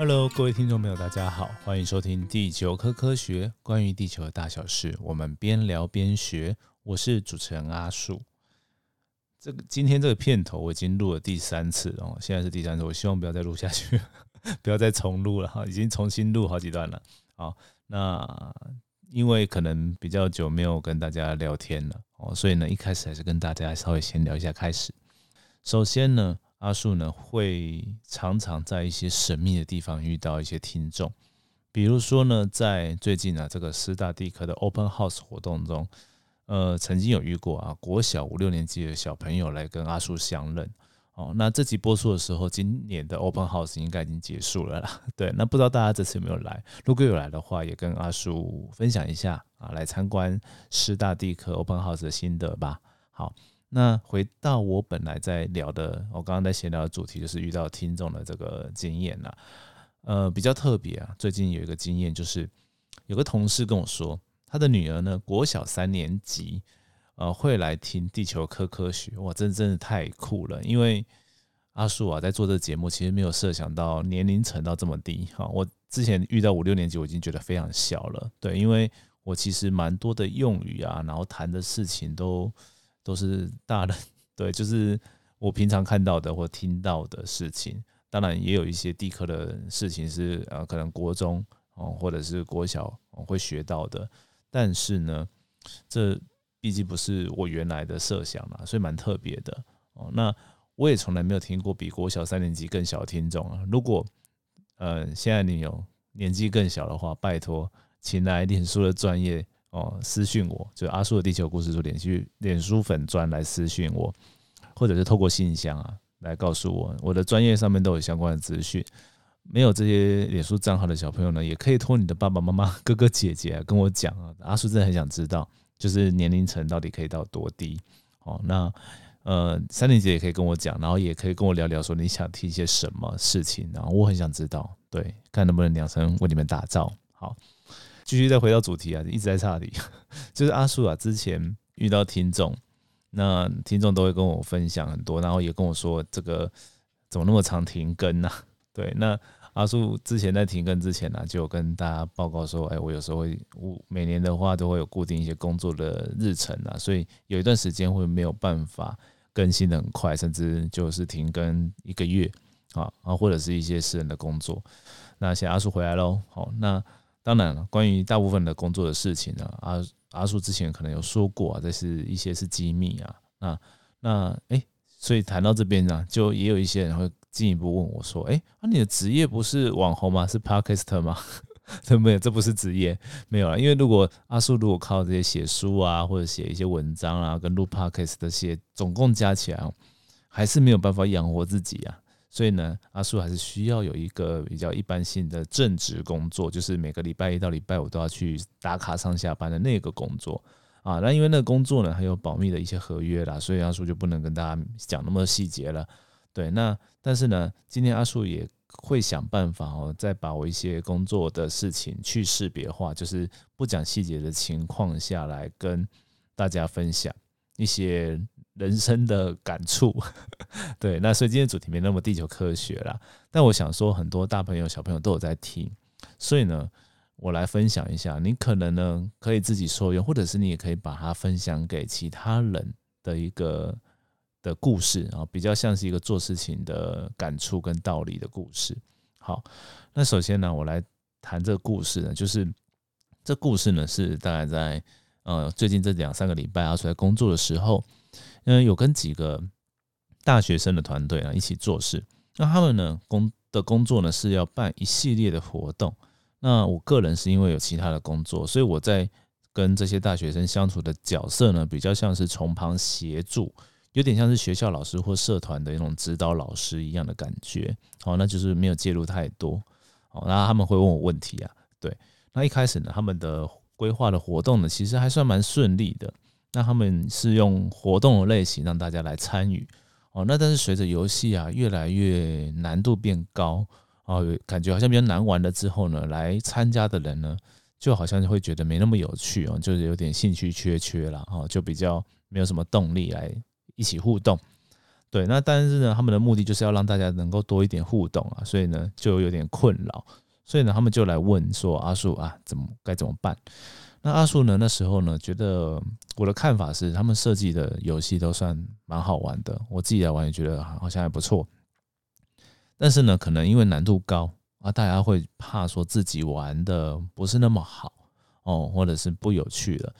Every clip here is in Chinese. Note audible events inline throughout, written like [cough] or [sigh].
Hello，各位听众朋友，大家好，欢迎收听《地球科科学》，关于地球的大小事，我们边聊边学。我是主持人阿树。这个今天这个片头我已经录了第三次了，现在是第三次，我希望不要再录下去，[laughs] 不要再重录了哈，已经重新录好几段了。好，那因为可能比较久没有跟大家聊天了哦，所以呢，一开始还是跟大家稍微闲聊一下开始。首先呢。阿树呢会常常在一些神秘的地方遇到一些听众，比如说呢，在最近啊这个师大地科的 Open House 活动中，呃，曾经有遇过啊国小五六年级的小朋友来跟阿树相认。哦，那这集播出的时候，今年的 Open House 应该已经结束了啦。[laughs] 对，那不知道大家这次有没有来？如果有来的话，也跟阿树分享一下啊，来参观师大地科 Open House 的心得吧。好。那回到我本来在聊的，我刚刚在闲聊的主题就是遇到听众的这个经验呐，呃，比较特别啊。最近有一个经验，就是有个同事跟我说，他的女儿呢，国小三年级，呃，会来听地球科科学，哇，真真的太酷了。因为阿树啊，在做这个节目，其实没有设想到年龄层到这么低哈。我之前遇到五六年级，我已经觉得非常小了，对，因为我其实蛮多的用语啊，然后谈的事情都。都是大人，对，就是我平常看到的或听到的事情。当然也有一些地科的事情是呃，可能国中哦，或者是国小会学到的。但是呢，这毕竟不是我原来的设想嘛，所以蛮特别的哦。那我也从来没有听过比国小三年级更小的听众啊。如果呃现在你有年纪更小的话，拜托，请来脸书的专业。哦，私讯我，就阿叔的地球故事，就连续脸书粉专来私讯我，或者是透过信箱啊来告诉我，我的专业上面都有相关的资讯。没有这些脸书账号的小朋友呢，也可以托你的爸爸妈妈、哥哥姐姐跟我讲啊。阿叔真的很想知道，就是年龄层到底可以到多低？哦，那呃，三年级也可以跟我讲，然后也可以跟我聊聊，说你想听一些什么事情，然后我很想知道，对，看能不能两声为你们打造好。继续再回到主题啊，一直在岔题，[laughs] 就是阿叔啊，之前遇到听众，那听众都会跟我分享很多，然后也跟我说这个怎么那么长停更呢？[laughs] 对，那阿叔之前在停更之前呢，就跟大家报告说，哎，我有时候会，我每年的话都会有固定一些工作的日程啊，所以有一段时间会没有办法更新的很快，甚至就是停更一个月啊，啊，或者是一些私人的工作。那现在阿叔回来喽，好，那。当然了，关于大部分的工作的事情呢，阿阿叔之前可能有说过啊，这是一些是机密啊。那那哎，所以谈到这边呢，就也有一些人会进一步问我说：“哎，啊，你的职业不是网红吗？是 Podcaster 吗？这没有，这不是职业，没有了。因为如果阿叔如果靠这些写书啊，或者写一些文章啊，跟录 Podcast 这些，总共加起来，还是没有办法养活自己啊。”所以呢，阿叔还是需要有一个比较一般性的正职工作，就是每个礼拜一到礼拜五都要去打卡上下班的那个工作啊。那因为那个工作呢，还有保密的一些合约啦，所以阿叔就不能跟大家讲那么细节了。对，那但是呢，今天阿叔也会想办法哦，再把我一些工作的事情去识别化，就是不讲细节的情况下来跟大家分享一些。人生的感触，[laughs] 对，那所以今天主题没那么地球科学啦，但我想说，很多大朋友小朋友都有在听，所以呢，我来分享一下，你可能呢可以自己受用，或者是你也可以把它分享给其他人的一个的故事啊，比较像是一个做事情的感触跟道理的故事。好，那首先呢，我来谈这个故事呢，就是这故事呢是大概在呃最近这两三个礼拜啊，出来工作的时候。嗯，有跟几个大学生的团队啊一起做事。那他们呢工的工作呢是要办一系列的活动。那我个人是因为有其他的工作，所以我在跟这些大学生相处的角色呢，比较像是从旁协助，有点像是学校老师或社团的一种指导老师一样的感觉。好，那就是没有介入太多。好，那他们会问我问题啊。对，那一开始呢，他们的规划的活动呢，其实还算蛮顺利的。那他们是用活动的类型让大家来参与哦，那但是随着游戏啊越来越难度变高哦，感觉好像比较难玩了之后呢，来参加的人呢就好像会觉得没那么有趣哦，就是有点兴趣缺缺了哦，就比较没有什么动力来一起互动。对，那但是呢，他们的目的就是要让大家能够多一点互动啊，所以呢就有点困扰，所以呢他们就来问说阿树啊，怎么该怎么办？那阿树呢那时候呢觉得我的看法是，他们设计的游戏都算蛮好玩的，我自己来玩也觉得好像还不错，但是呢可能因为难度高啊，大家会怕说自己玩的不是那么好哦，或者是不有趣了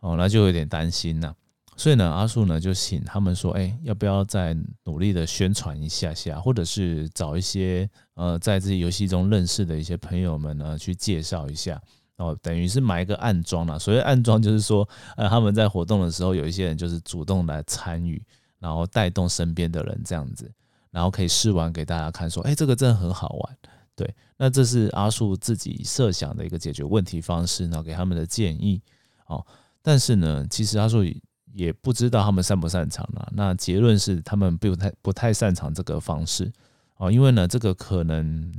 哦，那就有点担心呐。所以呢，阿树呢就请他们说，哎，要不要再努力的宣传一下下，或者是找一些呃在这些游戏中认识的一些朋友们呢去介绍一下哦，等于是埋一个暗桩了。所谓暗桩就是说，呃，他们在活动的时候，有一些人就是主动来参与，然后带动身边的人这样子，然后可以试玩给大家看，说，哎，这个真的很好玩。对，那这是阿树自己设想的一个解决问题方式，然后给他们的建议哦。但是呢，其实阿树。也不知道他们擅不擅长呢。那结论是他们不太不太擅长这个方式哦，因为呢，这个可能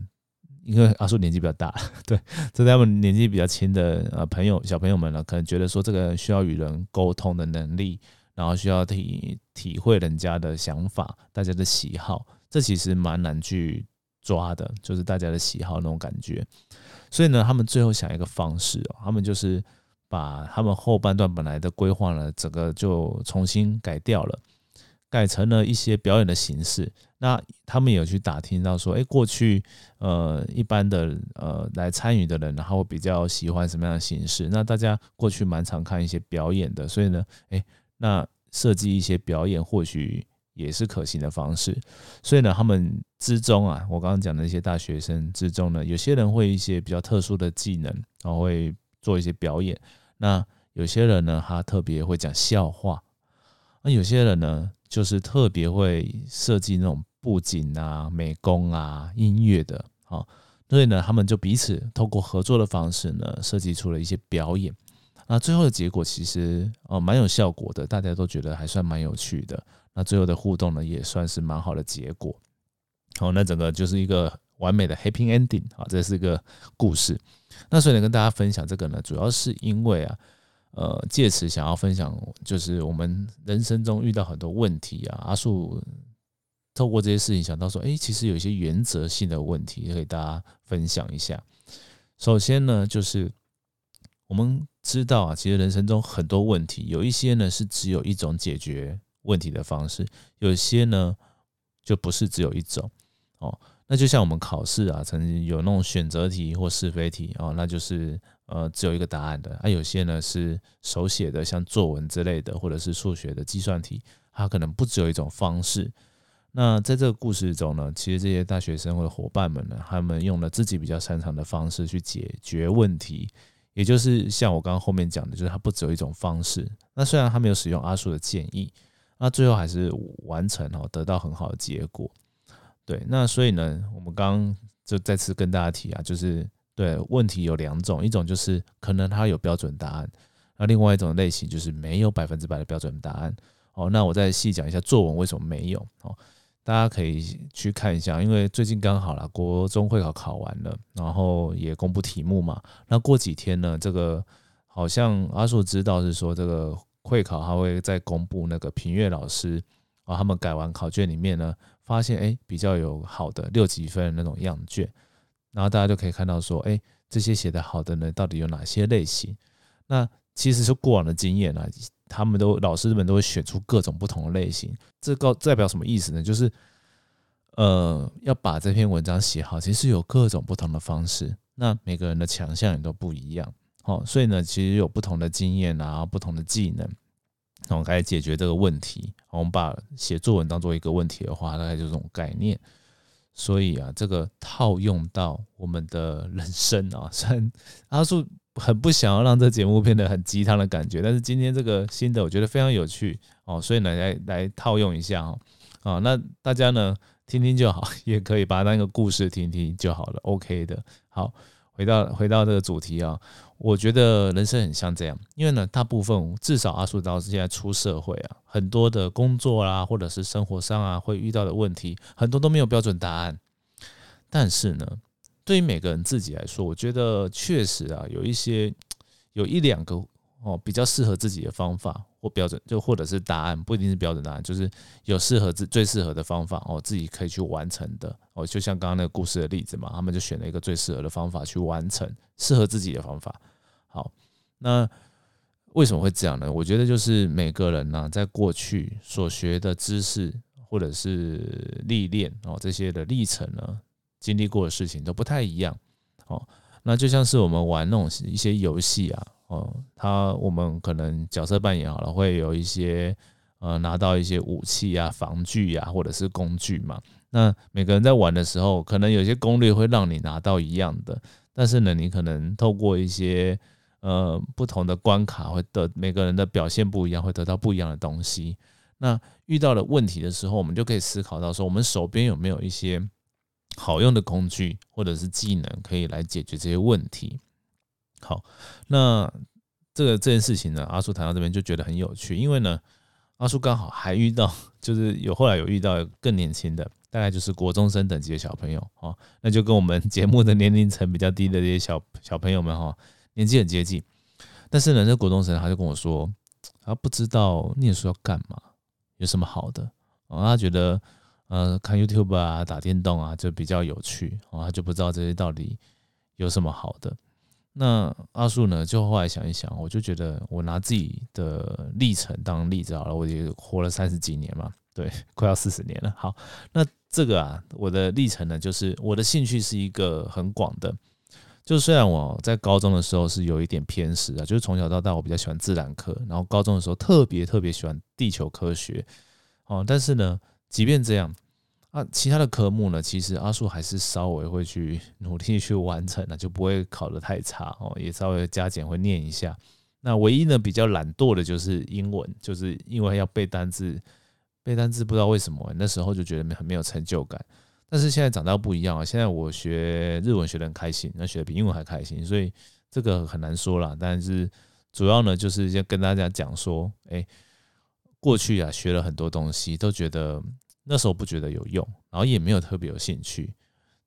因为阿叔年纪比较大，[laughs] 对，这他们年纪比较轻的呃朋友小朋友们呢，可能觉得说这个需要与人沟通的能力，然后需要体体会人家的想法、大家的喜好，这其实蛮难去抓的，就是大家的喜好那种感觉。所以呢，他们最后想一个方式哦，他们就是。把他们后半段本来的规划呢，整个就重新改掉了，改成了一些表演的形式。那他们有去打听到说，哎，过去呃一般的呃来参与的人，然后比较喜欢什么样的形式？那大家过去蛮常看一些表演的，所以呢，哎，那设计一些表演或许也是可行的方式。所以呢，他们之中啊，我刚刚讲的一些大学生之中呢，有些人会一些比较特殊的技能，然后会做一些表演。那有些人呢，他特别会讲笑话；那有些人呢，就是特别会设计那种布景啊、美工啊、音乐的。好，所以呢，他们就彼此透过合作的方式呢，设计出了一些表演。那最后的结果其实哦，蛮有效果的，大家都觉得还算蛮有趣的。那最后的互动呢，也算是蛮好的结果。好，那整个就是一个完美的 happy ending 好，这是一个故事。那所以呢，跟大家分享这个呢，主要是因为啊，呃，借此想要分享，就是我们人生中遇到很多问题啊，阿树透过这些事情想到说，哎，其实有一些原则性的问题，可以大家分享一下。首先呢，就是我们知道啊，其实人生中很多问题，有一些呢是只有一种解决问题的方式，有些呢就不是只有一种哦。那就像我们考试啊，曾经有那种选择题或是非题哦，那就是呃只有一个答案的。啊，有些呢是手写的，像作文之类的，或者是数学的计算题，它可能不只有一种方式。那在这个故事中呢，其实这些大学生或者伙伴们呢，他们用了自己比较擅长的方式去解决问题，也就是像我刚刚后面讲的，就是它不只有一种方式。那虽然他没有使用阿树的建议，那最后还是完成哦，得到很好的结果。对，那所以呢，我们刚就再次跟大家提啊，就是对问题有两种，一种就是可能它有标准答案，那另外一种类型就是没有百分之百的标准答案。哦，那我再细讲一下作文为什么没有哦，大家可以去看一下，因为最近刚好了国中会考考完了，然后也公布题目嘛，那过几天呢，这个好像阿硕知道是说这个会考他会再公布那个评阅老师啊，他们改完考卷里面呢。发现哎，比较有好的六级分那种样卷，然后大家就可以看到说，哎，这些写的好的呢，到底有哪些类型？那其实是过往的经验啊，他们都老师们都会选出各种不同的类型。这告代表什么意思呢？就是呃，要把这篇文章写好，其实有各种不同的方式。那每个人的强项也都不一样，好，所以呢，其实有不同的经验啊，不同的技能。我们开始解决这个问题。我们把写作文当做一个问题的话，大概就这种概念。所以啊，这个套用到我们的人生啊，[laughs] 虽然阿树很不想要让这节目变得很鸡汤的感觉，但是今天这个新的我觉得非常有趣哦，所以呢，来来套用一下哦。啊，那大家呢听听就好，也可以把它当一个故事听听就好了，OK 的。好，回到回到这个主题啊。我觉得人生很像这样，因为呢，大部分至少阿叔到现在出社会啊，很多的工作啦，或者是生活上啊，会遇到的问题，很多都没有标准答案。但是呢，对于每个人自己来说，我觉得确实啊，有一些有一两个哦比较适合自己的方法或标准，就或者是答案，不一定是标准答案，就是有适合自最适合的方法哦，自己可以去完成的哦。就像刚刚那个故事的例子嘛，他们就选了一个最适合的方法去完成，适合自己的方法。好，那为什么会这样呢？我觉得就是每个人呢，在过去所学的知识或者是历练哦这些的历程呢，经历过的事情都不太一样哦。那就像是我们玩那种一些游戏啊，哦，他我们可能角色扮演好了，会有一些呃拿到一些武器啊、防具啊，或者是工具嘛。那每个人在玩的时候，可能有些攻略会让你拿到一样的，但是呢，你可能透过一些呃不同的关卡，会得每个人的表现不一样，会得到不一样的东西。那遇到了问题的时候，我们就可以思考到说，我们手边有没有一些。好用的工具或者是技能可以来解决这些问题。好，那这个这件事情呢，阿叔谈到这边就觉得很有趣，因为呢，阿叔刚好还遇到，就是有后来有遇到更年轻的，大概就是国中生等级的小朋友哦，那就跟我们节目的年龄层比较低的这些小小朋友们哈，年纪很接近。但是呢，这国中生他就跟我说，他不知道念书要干嘛，有什么好的哦，他觉得。呃，看 YouTube 啊，打电动啊，就比较有趣哦。他就不知道这些到底有什么好的。那阿树呢，就后来想一想，我就觉得我拿自己的历程当例子好了。我也活了三十几年嘛，对，[laughs] 快要四十年了。好，那这个啊，我的历程呢，就是我的兴趣是一个很广的。就虽然我在高中的时候是有一点偏食啊，就是从小到大我比较喜欢自然科，然后高中的时候特别特别喜欢地球科学哦。但是呢，即便这样。啊，其他的科目呢，其实阿树还是稍微会去努力去完成的，就不会考得太差哦，也稍微加减会念一下。那唯一呢比较懒惰的就是英文，就是因为要背单字，背单字不知道为什么那时候就觉得很没有成就感。但是现在长大不一样啊，现在我学日文学得很开心，那学的比英文还开心，所以这个很难说了。但是主要呢就是先跟大家讲说，哎，过去啊学了很多东西，都觉得。那时候不觉得有用，然后也没有特别有兴趣，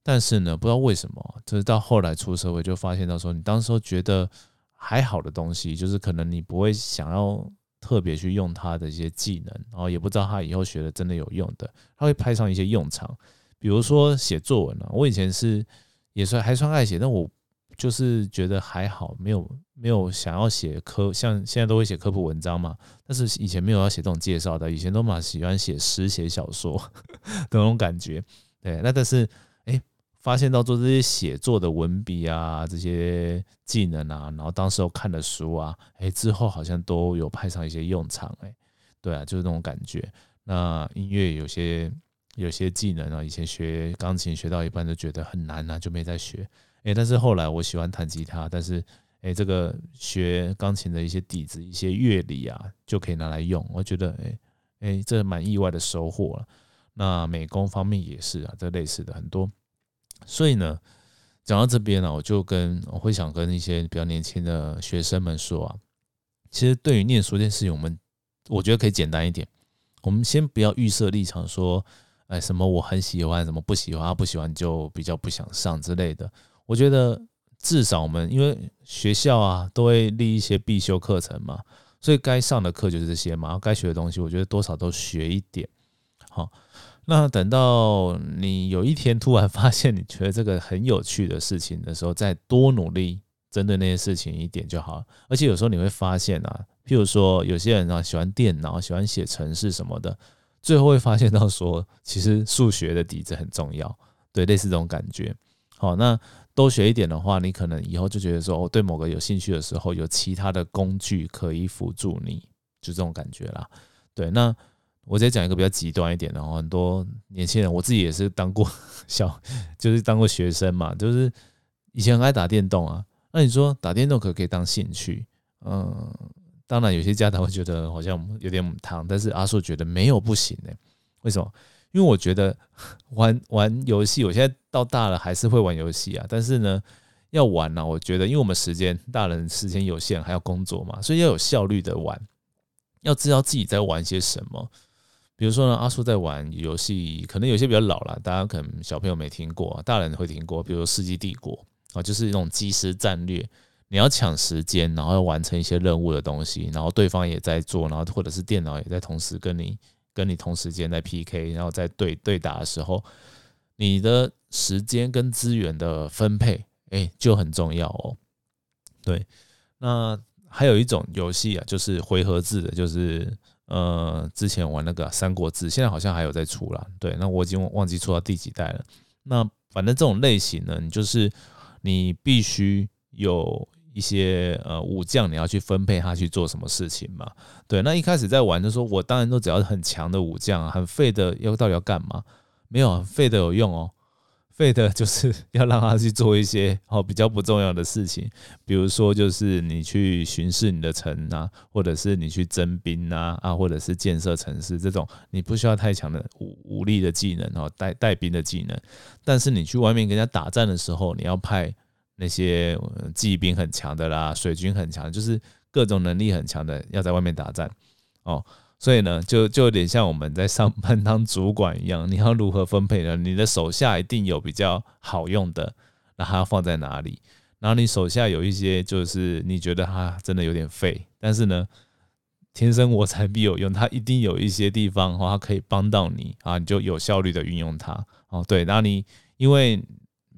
但是呢，不知道为什么，就是到后来出社会就发现到说，你当时候觉得还好的东西，就是可能你不会想要特别去用它的一些技能，然后也不知道它以后学的真的有用的，它会派上一些用场。比如说写作文啊，我以前是也算还算爱写，但我。就是觉得还好，没有没有想要写科，像现在都会写科普文章嘛。但是以前没有要写这种介绍的，以前都蛮喜欢写诗、写小说 [laughs] 的那种感觉。对，那但是哎，发现到做这些写作的文笔啊，这些技能啊，然后当时候看的书啊，哎，之后好像都有派上一些用场。哎，对啊，就是那种感觉。那音乐有些有些技能啊，以前学钢琴学到一半就觉得很难啊，就没再学。哎，但是后来我喜欢弹吉他，但是哎，这个学钢琴的一些底子、一些乐理啊，就可以拿来用。我觉得哎哎，这蛮意外的收获了。那美工方面也是啊，这类似的很多。所以呢，讲到这边呢，我就跟我会想跟一些比较年轻的学生们说啊，其实对于念书这件事情，我们我觉得可以简单一点。我们先不要预设立场，说哎什么我很喜欢，什么不喜欢，不喜欢就比较不想上之类的。我觉得至少我们因为学校啊都会立一些必修课程嘛，所以该上的课就是这些嘛，该学的东西我觉得多少都学一点。好，那等到你有一天突然 [laughs] 发现你觉得这个很有趣的事情的时候，再多努力针对那些事情一点就好。而且有时候你会发现啊，譬如说有些人啊喜欢电脑，喜欢写程式什么的，最后会发现到说，其实数学的底子很重要，对，类似这种感觉。好，那。多学一点的话，你可能以后就觉得说，我对某个有兴趣的时候，有其他的工具可以辅助你，就这种感觉啦。对，那我再讲一个比较极端一点的，很多年轻人，我自己也是当过 [laughs] 小，就是当过学生嘛，就是以前很爱打电动啊。那你说打电动可不可以当兴趣？嗯，当然有些家长会觉得好像有点母汤，但是阿硕觉得没有不行哎，为什么？因为我觉得玩玩游戏，我现在到大了还是会玩游戏啊。但是呢，要玩呢，我觉得因为我们时间大人时间有限，还要工作嘛，所以要有效率的玩，要知道自己在玩些什么。比如说呢，阿叔在玩游戏，可能有些比较老了，大家可能小朋友没听过，大人会听过。比如《世纪帝国》啊，就是那种即时战略。你要抢时间，然后要完成一些任务的东西，然后对方也在做，然后或者是电脑也在同时跟你跟你同时间在 PK，然后在对对打的时候，你的时间跟资源的分配，哎，就很重要哦。对，那还有一种游戏啊，就是回合制的，就是呃，之前玩那个《三国志》，现在好像还有在出了。对，那我已经忘记出到第几代了。那反正这种类型呢，你就是你必须有。一些呃武将，你要去分配他去做什么事情嘛？对，那一开始在玩的时候，我当然都只要很强的武将，很废的要到底要干嘛？没有废的有用哦，废的就是要让他去做一些哦比较不重要的事情，比如说就是你去巡视你的城啊，或者是你去征兵啊啊，或者是建设城市这种，你不需要太强的武武力的技能哦，带带兵的技能，但是你去外面跟人家打战的时候，你要派。那些骑兵很强的啦，水军很强，就是各种能力很强的，要在外面打战哦。所以呢，就就有点像我们在上班当主管一样，你要如何分配呢？你的手下一定有比较好用的，那他要放在哪里？然后你手下有一些就是你觉得他真的有点废，但是呢，天生我材必有用，他一定有一些地方哦，他可以帮到你啊，你就有效率的运用它哦。对，然后你因为。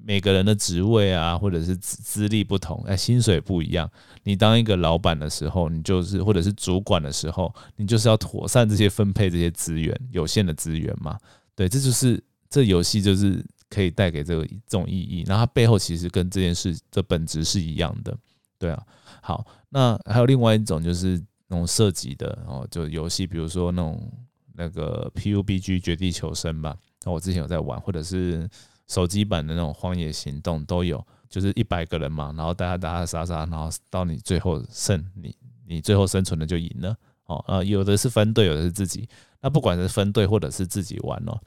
每个人的职位啊，或者是资资历不同，哎，薪水不一样。你当一个老板的时候，你就是或者是主管的时候，你就是要妥善这些分配这些资源，有限的资源嘛。对，这就是这游戏就是可以带给这个这种意义。然后它背后其实跟这件事的本质是一样的。对啊，好，那还有另外一种就是那种射击的哦，就游戏，比如说那种那个 PUBG 绝地求生吧。那我之前有在玩，或者是。手机版的那种荒野行动都有，就是一百个人嘛，然后大家打打杀杀，然后到你最后胜，你你最后生存的就赢了。哦，呃，有的是分队，有的是自己。那不管是分队或者是自己玩哦，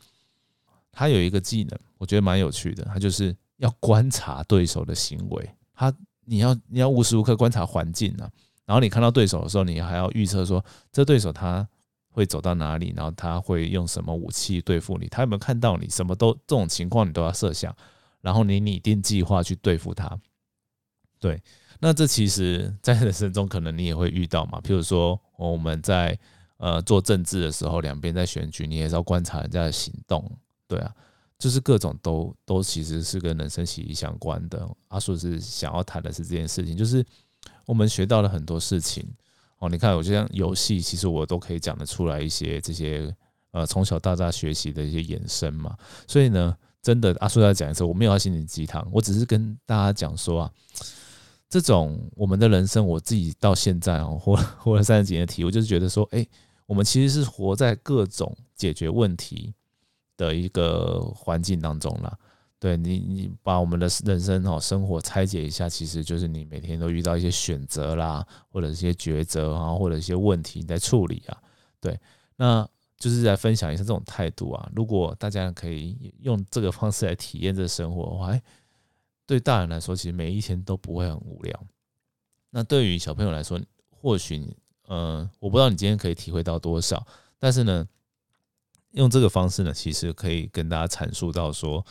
他有一个技能，我觉得蛮有趣的，他就是要观察对手的行为。他你要你要无时无刻观察环境啊，然后你看到对手的时候，你还要预测说这对手他。会走到哪里，然后他会用什么武器对付你？他有没有看到你？什么都这种情况你都要设想，然后你拟定计划去对付他。对，那这其实在人生中可能你也会遇到嘛。譬如说我们在呃做政治的时候，两边在选举，你也是要观察人家的行动。对啊，就是各种都都其实是跟人生息息相关的。阿叔是想要谈的是这件事情，就是我们学到了很多事情。哦，你看，我就像游戏，其实我都可以讲得出来一些这些呃从小到大学习的一些延伸嘛。所以呢，真的阿叔要讲一次，我没有要心灵鸡汤，我只是跟大家讲说啊，这种我们的人生，我自己到现在哦，活活了三十几年的体，我就是觉得说，哎，我们其实是活在各种解决问题的一个环境当中了。对你，你把我们的人生哦生活拆解一下，其实就是你每天都遇到一些选择啦，或者一些抉择啊，或者一些问题你在处理啊。对，那就是在分享一下这种态度啊。如果大家可以用这个方式来体验这生活的话，哎，对大人来说，其实每一天都不会很无聊。那对于小朋友来说，或许呃，我不知道你今天可以体会到多少，但是呢，用这个方式呢，其实可以跟大家阐述到说。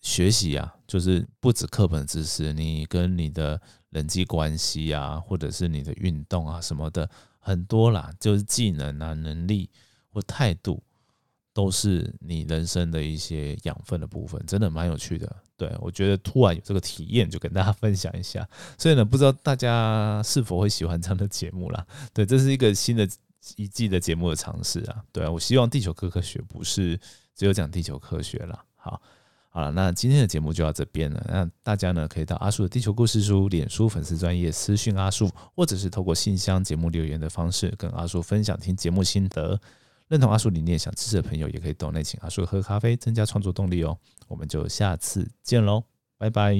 学习啊，就是不止课本知识，你跟你的人际关系啊，或者是你的运动啊什么的，很多啦，就是技能啊、能力或态度，都是你人生的一些养分的部分，真的蛮有趣的。对我觉得突然有这个体验，就跟大家分享一下。所以呢，不知道大家是否会喜欢这样的节目啦？对，这是一个新的一季的节目的尝试啊。对啊，我希望地球科科学不是只有讲地球科学了。好。好了，那今天的节目就到这边了。那大家呢，可以到阿树的地球故事书脸书粉丝专业私讯阿树，或者是透过信箱节目留言的方式跟阿树分享听节目心得。认同阿树理念想支持的朋友，也可以到内请阿树喝咖啡，增加创作动力哦。我们就下次见喽，拜拜。